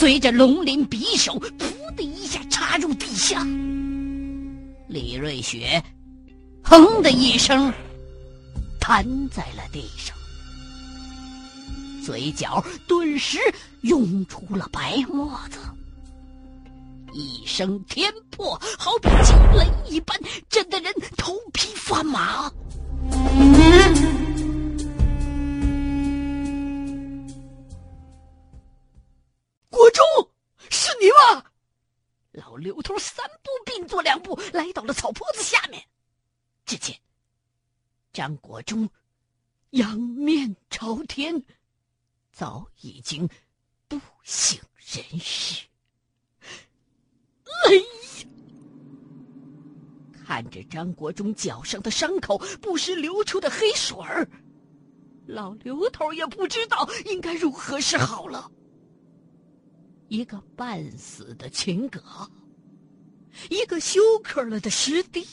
随着龙鳞匕首“噗”的一下插入地下，李瑞雪“哼”的一声瘫在了地上，嘴角顿时涌出了白沫子。一声天破，好比惊雷一般，震得人头皮发麻。国忠，是你吗？老刘头三步并作两步来到了草坡子下面，只见张国忠仰面朝天，早已经不省人事。哎呀！看着张国忠脚上的伤口不时流出的黑水儿，老刘头也不知道应该如何是好了。一个半死的秦葛，一个休克了的师弟，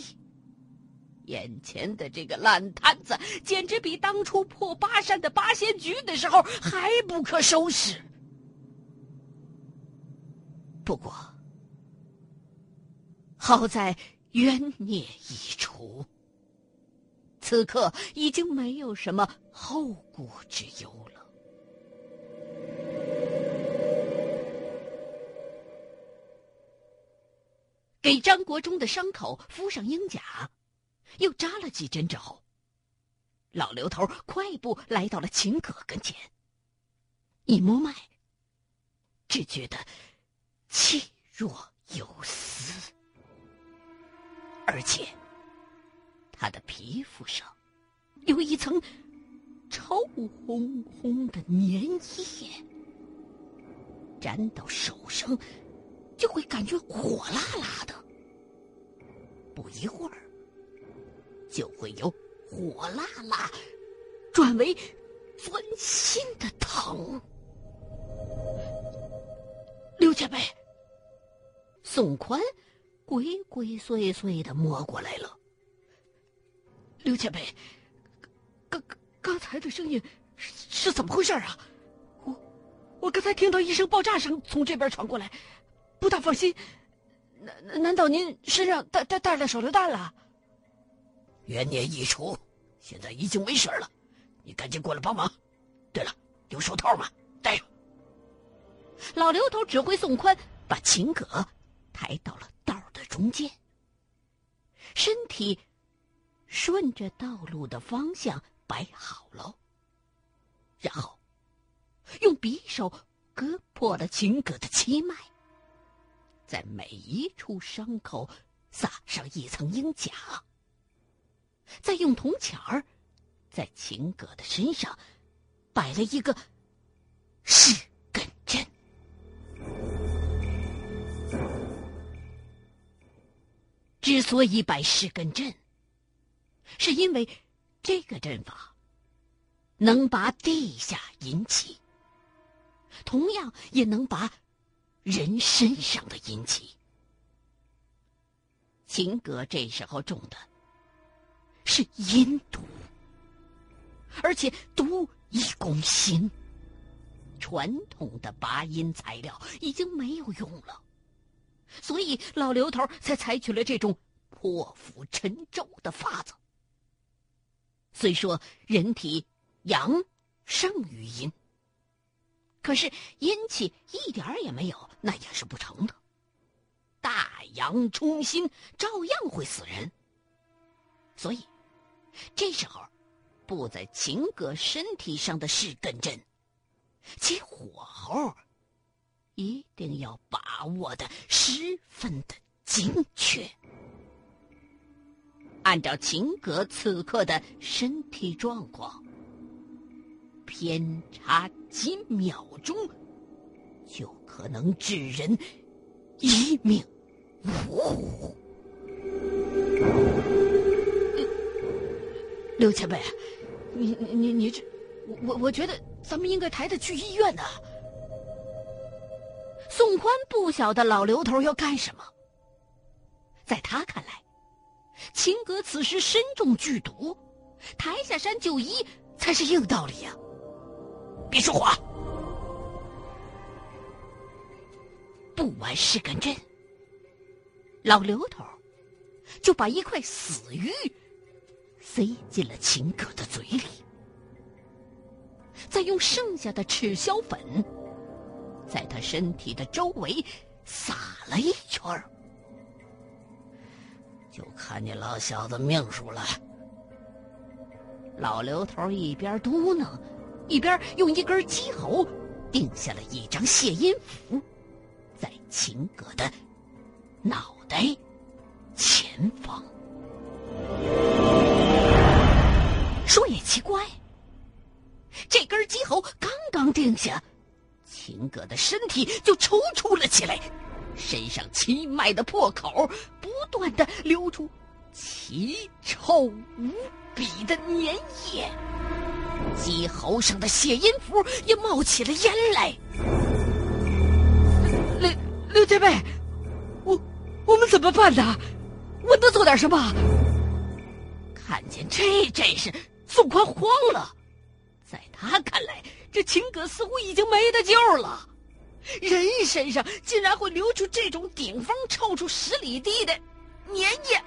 眼前的这个烂摊子，简直比当初破巴山的八仙局的时候还不可收拾。不过，好在冤孽已除，此刻已经没有什么后顾之忧给张国忠的伤口敷上鹰甲，又扎了几针之后，老刘头快步来到了秦葛跟前，一摸脉，只觉得气若游丝。而且，他的皮肤上有一层臭烘烘的粘液，粘到手上就会感觉火辣辣的。不一会儿，就会由火辣辣转为钻心的疼。刘前辈，宋宽。鬼鬼祟祟的摸过来了，刘前辈，刚刚才的声音是是怎么回事啊？我我刚才听到一声爆炸声从这边传过来，不大放心。难难道您身上带带带了手榴弹了？冤孽已除，现在已经没事了，你赶紧过来帮忙。对了，有手套吗？戴上。老刘头指挥宋宽把秦葛抬到了道的。中间，身体顺着道路的方向摆好了，然后用匕首割破了秦葛的七脉，在每一处伤口撒上一层鹰甲，再用铜钱儿在秦葛的身上摆了一个是根针。之所以摆十根针，是因为这个阵法能把地下阴气，同样也能把人身上的阴气。秦格这时候中的是阴毒，而且毒易攻心，传统的拔阴材料已经没有用了。所以老刘头才采取了这种破釜沉舟的法子。虽说人体阳胜于阴，可是阴气一点儿也没有，那也是不成的。大阳冲心，照样会死人。所以这时候布在秦葛身体上的是根针，其火候。一定要把握的十分的精确。按照秦格此刻的身体状况，偏差几秒钟，就可能致人一命呜呼。刘前辈，你你你这，我我觉得咱们应该抬他去医院呢。宋宽不晓得老刘头要干什么，在他看来，秦格此时身中剧毒，抬下山就医才是硬道理呀。别说话！不完是根针，老刘头就把一块死鱼塞进了秦葛的嘴里，再用剩下的赤霄粉在他身体的周围撒了一圈儿。就看你老小子命数了。老刘头一边嘟囔，一边用一根鸡喉定下了一张谢音符，在秦葛的脑袋前方。说也奇怪，这根鸡喉刚刚定下，秦葛的身体就抽搐了起来。身上七脉的破口不断的流出奇臭无比的粘液，鸡喉上的血音符也冒起了烟来。刘刘前辈，我我们怎么办呢？我能做点什么？看见这阵势，宋宽慌了。在他看来，这秦葛似乎已经没得救了。人身上竟然会流出这种顶风臭出十里地的粘液，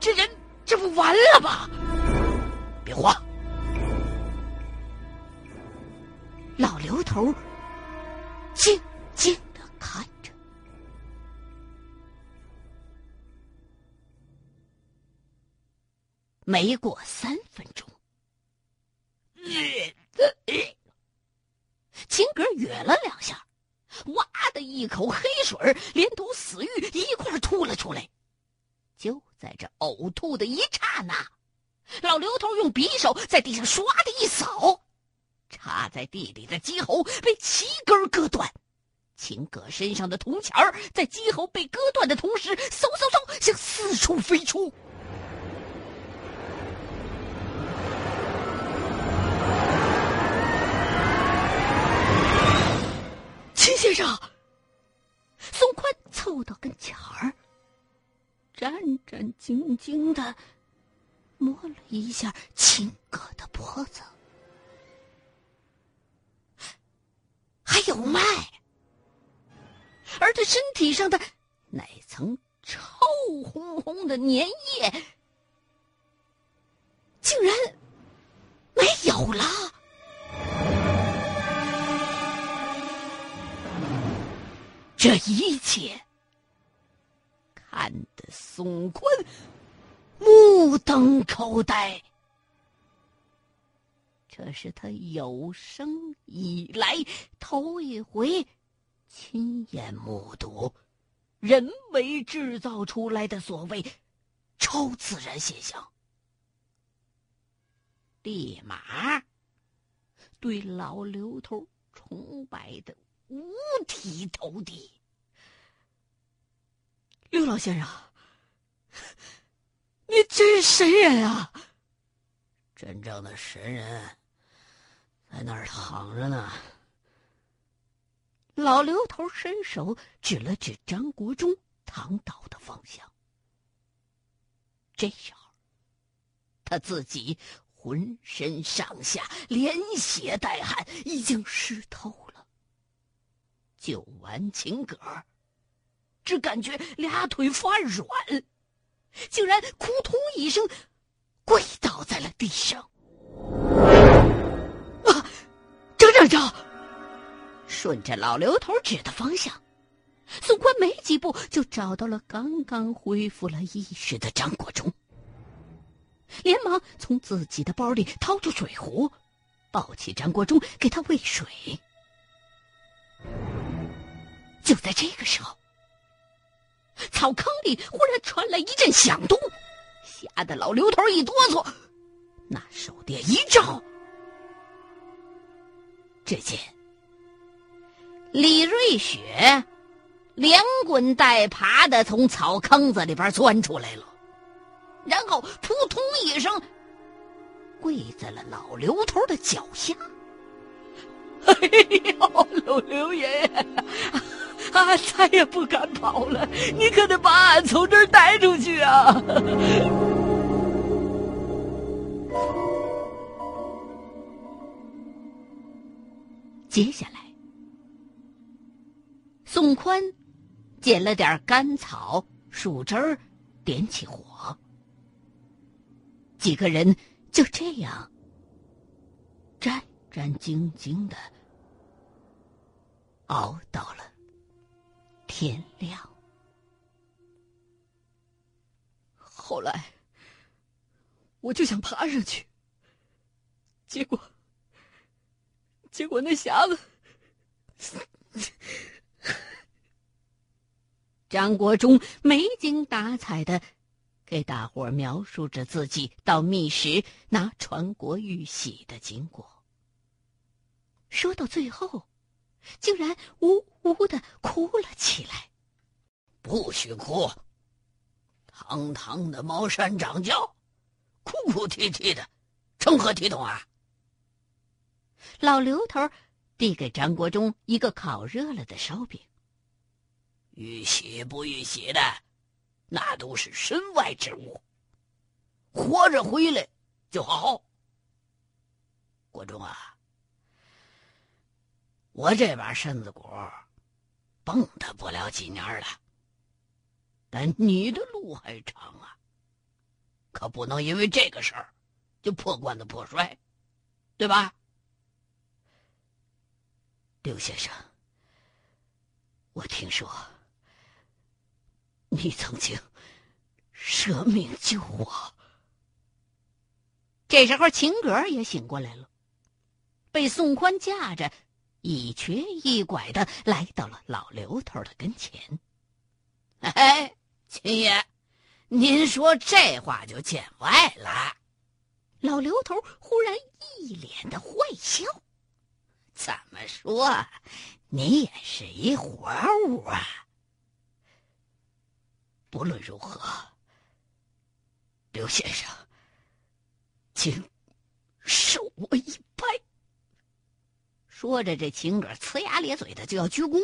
这人这不完了吧？别慌！刘头静静的看着，没过三分钟，秦格哕了两下。哇的一口黑水连同死玉一块吐了出来。就在这呕吐的一刹那，老刘头用匕首在地上唰的一扫，插在地里的鸡喉被齐根割断。秦葛身上的铜钱儿在鸡喉被割断的同时，嗖嗖嗖向四处飞出。秦先生，宋宽凑到跟前儿，战战兢兢的摸了一下秦葛的脖子，还有脉，而他身体上的那层臭烘烘的粘液，竟然没有了。这一切看得宋坤目瞪口呆，这是他有生以来头一回亲眼目睹人为制造出来的所谓超自然现象，立马对老刘头崇拜的。五体投地，刘老先生，你真是神人啊！真正的神人在那儿躺着呢。老刘头伸手指了指张国忠躺倒的方向。这时候，他自己浑身上下连血带汗，已经湿透了。救完秦葛，只感觉俩腿发软，竟然扑通一声跪倒在了地上。张长照，顺着老刘头指的方向，宋宽没几步就找到了刚刚恢复了意识的张国忠，连忙从自己的包里掏出水壶，抱起张国忠给他喂水。就在这个时候，草坑里忽然传来一阵响动，吓得老刘头一哆嗦，拿手电一照，只见李瑞雪连滚带爬的从草坑子里边钻出来了，然后扑通一声跪在了老刘头的脚下。哎呦，老刘爷爷！俺再也不敢跑了，你可得把俺从这儿带出去啊！接下来，宋宽捡了点干草、树枝儿，点起火。几个人就这样战战兢兢的熬到了天亮。后来，我就想爬上去，结果，结果那匣子，张国忠没精打采的给大伙描述着自己到密室拿传国玉玺的经过。说到最后，竟然呜呜的哭了起来。不许哭！堂堂的茅山掌教，哭哭啼啼的，成何体统啊！老刘头递给张国忠一个烤热了的烧饼。玉玺不玉玺的，那都是身外之物。活着回来就好。国忠啊，我这把身子骨蹦跶不了几年了。但你的路还长啊，可不能因为这个事儿就破罐子破摔，对吧？刘先生，我听说你曾经舍命救我。这时候，秦格也醒过来了，被宋宽架着，一瘸一拐的来到了老刘头的跟前。哎。秦爷，您说这话就见外了。老刘头忽然一脸的坏笑。怎么说，你也是一活物啊？不论如何，刘先生，请受我一拜。说着，这秦哥呲牙咧嘴的就要鞠躬。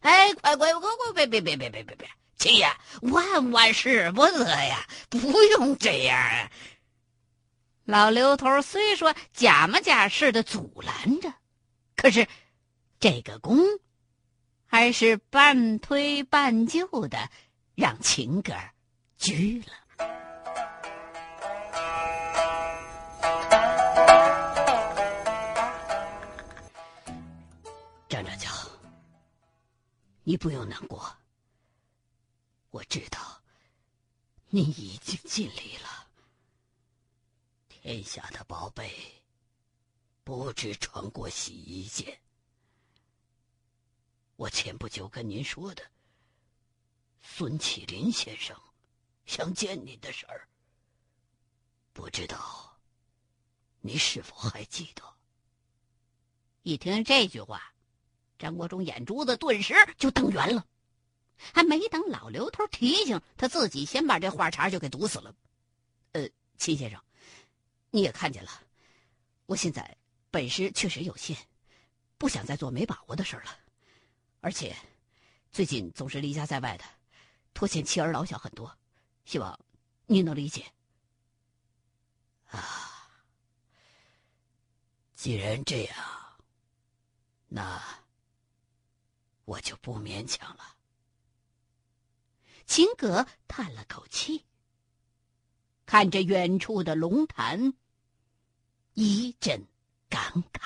哎，快快快快，别别别别别别别！秦爷，万万使不得呀！不用这样啊！老刘头虽说假模假式的阻拦着，可是这个弓还是半推半就的让秦哥鞠了。张长，你不用难过。我知道，你已经尽力了。天下的宝贝，不止穿过洗衣间。我前不久跟您说的，孙启林先生想见您的事儿，不知道你是否还记得？一听这句话，张国忠眼珠子顿时就瞪圆了。还没等老刘头提醒，他自己先把这话茬就给堵死了。呃，秦先生，你也看见了，我现在本事确实有限，不想再做没把握的事了。而且，最近总是离家在外的，拖欠妻儿老小很多，希望您能理解。啊，既然这样，那我就不勉强了。秦格叹了口气，看着远处的龙潭，一阵感慨。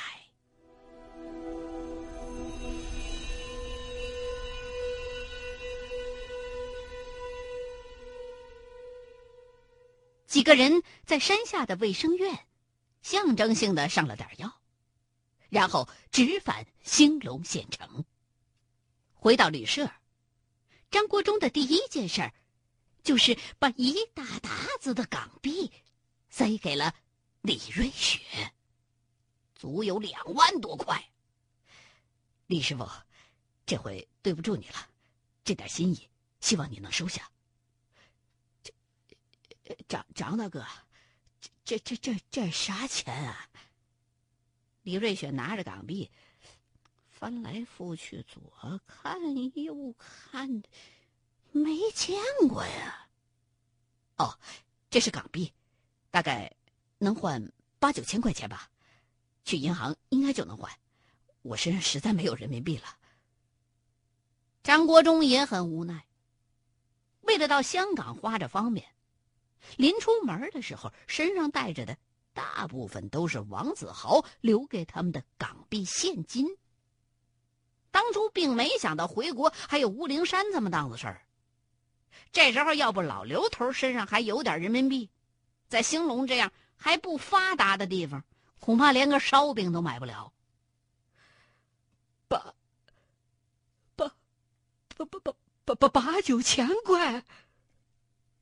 几个人在山下的卫生院，象征性的上了点药，然后直返兴隆县城。回到旅社。张国忠的第一件事儿，就是把一大沓子的港币塞给了李瑞雪，足有两万多块。李师傅，这回对不住你了，这点心意，希望你能收下。这张张大哥，这这这这这啥钱啊？李瑞雪拿着港币。翻来覆去，左看右看，没见过呀。哦，这是港币，大概能换八九千块钱吧。去银行应该就能还。我身上实在没有人民币了。张国忠也很无奈。为了到香港花着方便，临出门的时候身上带着的大部分都是王子豪留给他们的港币现金。当初并没想到回国还有吴灵山这么档子事儿。这时候要不老刘头身上还有点人民币，在兴隆这样还不发达的地方，恐怕连个烧饼都买不了。八八八八八八八八九千块。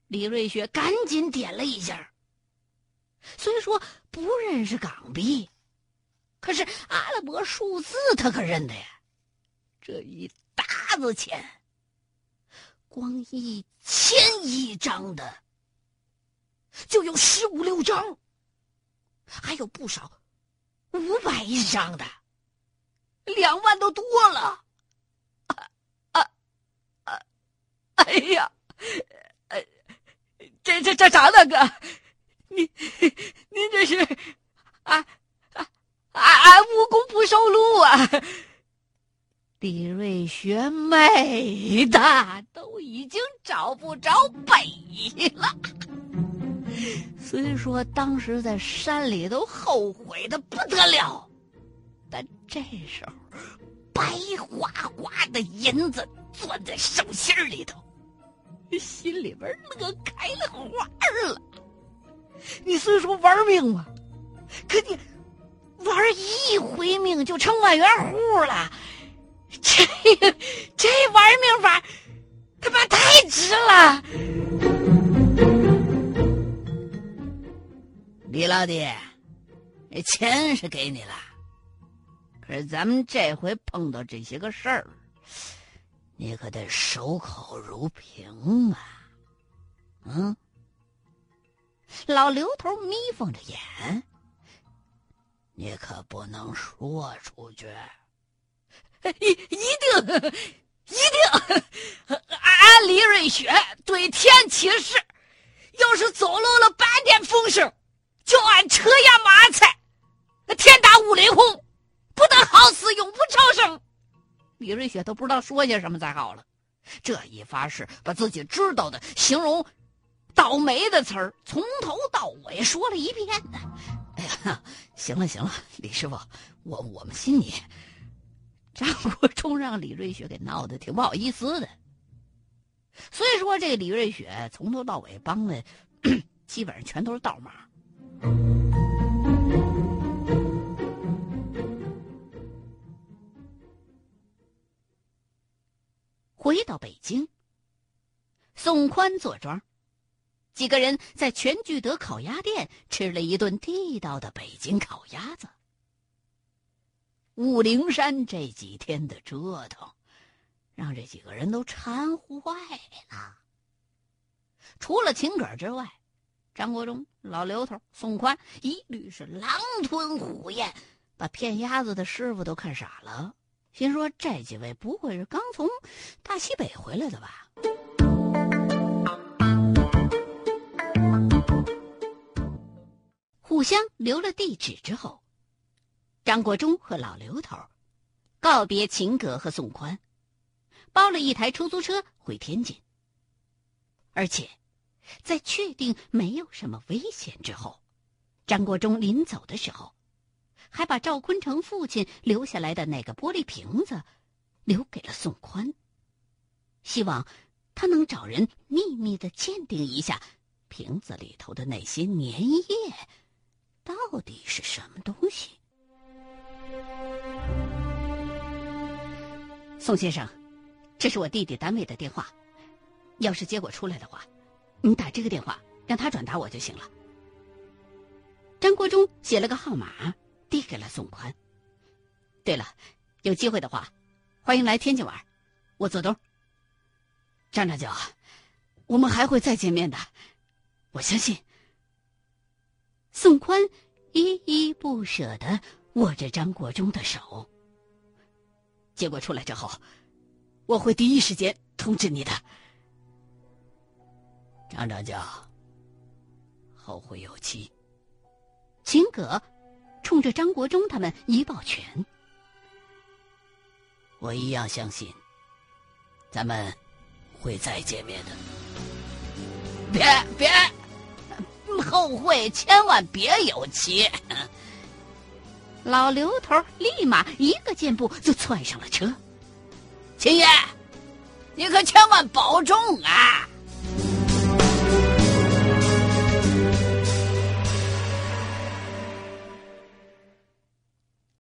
李瑞雪赶紧点了一下。虽说不认识港币，可是阿拉伯数字他可认得呀。这一沓子钱，光一千一张的就有十五六张，还有不少五百一张的，两万都多了。啊啊啊！哎呀，呃，这这这张大哥，您您这是啊啊啊！无功不受禄啊！李瑞雪美的都已经找不着北了。虽说当时在山里都后悔的不得了，但这时候白花花的银子攥在手心里头，心里边乐开了花了。你虽说玩命嘛，可你玩一回命就成万元户了。这 这玩命法，他妈太值了！李老弟，这钱是给你了，可是咱们这回碰到这些个事儿，你可得守口如瓶啊！嗯，老刘头眯缝着眼，你可不能说出去。一一定，都不知道说些什么才好了。这一发誓，把自己知道的形容倒霉的词儿从头到尾说了一遍呢。哎呀，行了行了，李师傅，我我们信你。张国忠让李瑞雪给闹得挺不好意思的。所以说，这李瑞雪从头到尾帮的，基本上全都是倒忙。回到北京，宋宽坐庄，几个人在全聚德烤鸭店吃了一顿地道的北京烤鸭子。武陵山这几天的折腾，让这几个人都馋坏了。除了秦葛之外，张国忠、老刘头、宋宽一律是狼吞虎咽，把骗鸭子的师傅都看傻了，心说这几位不会是刚从大西北回来的吧？互相留了地址之后。张国忠和老刘头告别秦葛和宋宽，包了一台出租车回天津。而且，在确定没有什么危险之后，张国忠临走的时候，还把赵坤成父亲留下来的那个玻璃瓶子留给了宋宽，希望他能找人秘密的鉴定一下瓶子里头的那些粘液到底是什么东西。宋先生，这是我弟弟单位的电话，要是结果出来的话，你打这个电话让他转达我就行了。张国忠写了个号码，递给了宋宽。对了，有机会的话，欢迎来天津玩，我做东。张长久，我们还会再见面的，我相信。宋宽依依不舍的握着张国忠的手。结果出来之后，我会第一时间通知你的。张长教，后会有期。秦葛冲着张国忠他们一抱拳，我一样相信，咱们会再见面的。别别，后会千万别有期！老刘头立马一个箭步就窜上了车。秦爷，你可千万保重啊！